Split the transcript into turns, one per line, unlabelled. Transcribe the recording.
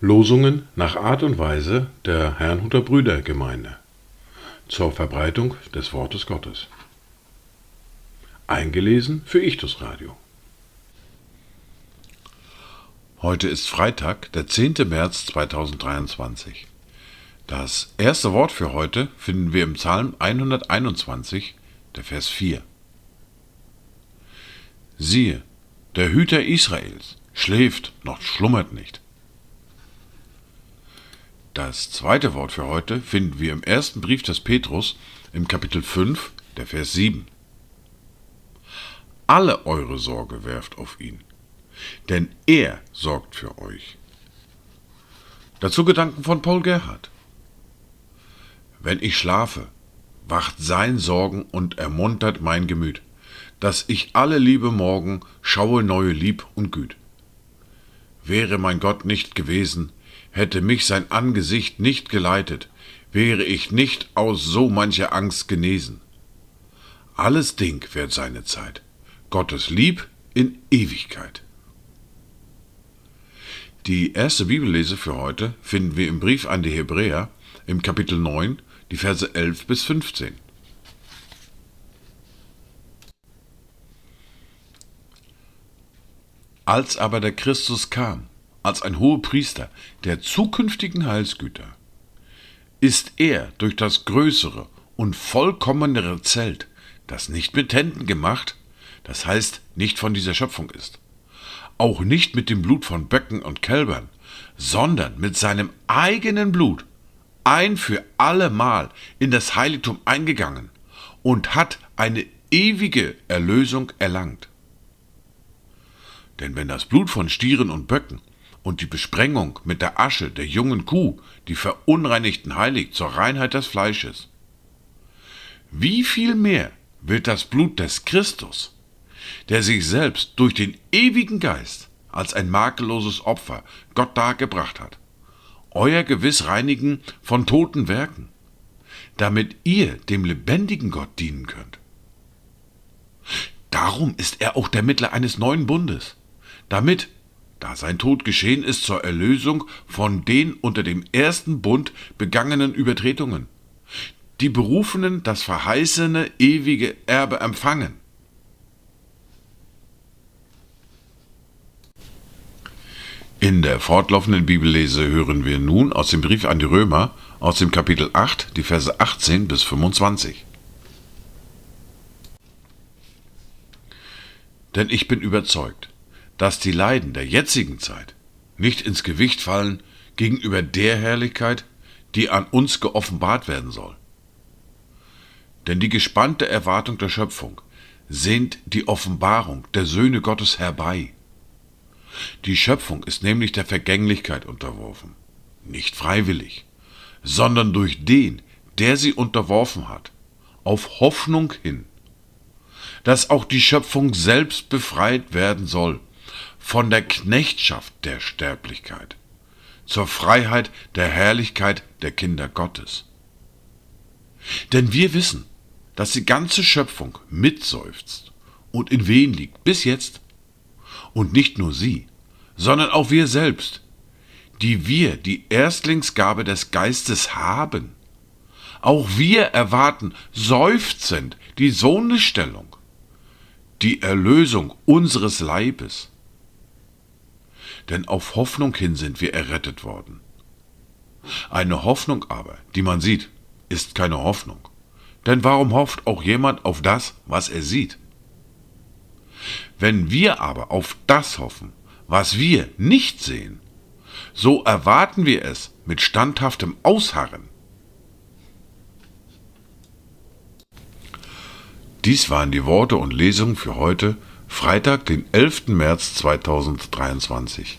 Losungen nach Art und Weise der Herrnhuter Brüdergemeinde zur Verbreitung des Wortes Gottes. Eingelesen für Ichtus Radio. Heute ist Freitag, der 10. März 2023. Das erste Wort für heute finden wir im Psalm 121, der Vers 4. Siehe, der Hüter Israels schläft noch schlummert nicht. Das zweite Wort für heute finden wir im ersten Brief des Petrus im Kapitel 5, der Vers 7. Alle eure Sorge werft auf ihn, denn er sorgt für euch. Dazu Gedanken von Paul Gerhard. Wenn ich schlafe, wacht sein Sorgen und ermuntert mein Gemüt, dass ich alle Liebe morgen schaue neue Lieb und Güt. Wäre mein Gott nicht gewesen, hätte mich sein Angesicht nicht geleitet, wäre ich nicht aus so mancher Angst genesen. Alles Ding wird seine Zeit, Gottes Lieb in Ewigkeit. Die erste Bibellese für heute finden wir im Brief an die Hebräer im Kapitel 9, die Verse 11 bis 15. Als aber der Christus kam, als ein hoher Priester der zukünftigen Heilsgüter, ist er durch das größere und vollkommenere Zelt, das nicht mit Händen gemacht, das heißt nicht von dieser Schöpfung ist, auch nicht mit dem Blut von Böcken und Kälbern, sondern mit seinem eigenen Blut ein für allemal in das Heiligtum eingegangen und hat eine ewige Erlösung erlangt. Denn wenn das Blut von Stieren und Böcken und die Besprengung mit der Asche der jungen Kuh die Verunreinigten heiligt zur Reinheit des Fleisches. Wie viel mehr wird das Blut des Christus, der sich selbst durch den ewigen Geist als ein makelloses Opfer Gott dargebracht hat, euer Gewiss reinigen von toten Werken, damit ihr dem lebendigen Gott dienen könnt. Darum ist er auch der Mittler eines neuen Bundes, damit da sein Tod geschehen ist zur Erlösung von den unter dem ersten Bund begangenen Übertretungen, die Berufenen das verheißene ewige Erbe empfangen. In der fortlaufenden Bibellese hören wir nun aus dem Brief an die Römer aus dem Kapitel 8 die Verse 18 bis 25. Denn ich bin überzeugt, dass die Leiden der jetzigen Zeit nicht ins Gewicht fallen gegenüber der Herrlichkeit, die an uns geoffenbart werden soll. Denn die gespannte Erwartung der Schöpfung sehnt die Offenbarung der Söhne Gottes herbei. Die Schöpfung ist nämlich der Vergänglichkeit unterworfen, nicht freiwillig, sondern durch den, der sie unterworfen hat, auf Hoffnung hin, dass auch die Schöpfung selbst befreit werden soll von der Knechtschaft der Sterblichkeit zur Freiheit der Herrlichkeit der Kinder Gottes. Denn wir wissen, dass die ganze Schöpfung mitseufzt und in Wehen liegt bis jetzt. Und nicht nur sie, sondern auch wir selbst, die wir die Erstlingsgabe des Geistes haben. Auch wir erwarten seufzend die Sohnestellung, die Erlösung unseres Leibes denn auf Hoffnung hin sind wir errettet worden. Eine Hoffnung aber, die man sieht, ist keine Hoffnung. Denn warum hofft auch jemand auf das, was er sieht? Wenn wir aber auf das hoffen, was wir nicht sehen, so erwarten wir es mit standhaftem Ausharren. Dies waren die Worte und Lesungen für heute Freitag, den 11. März 2023.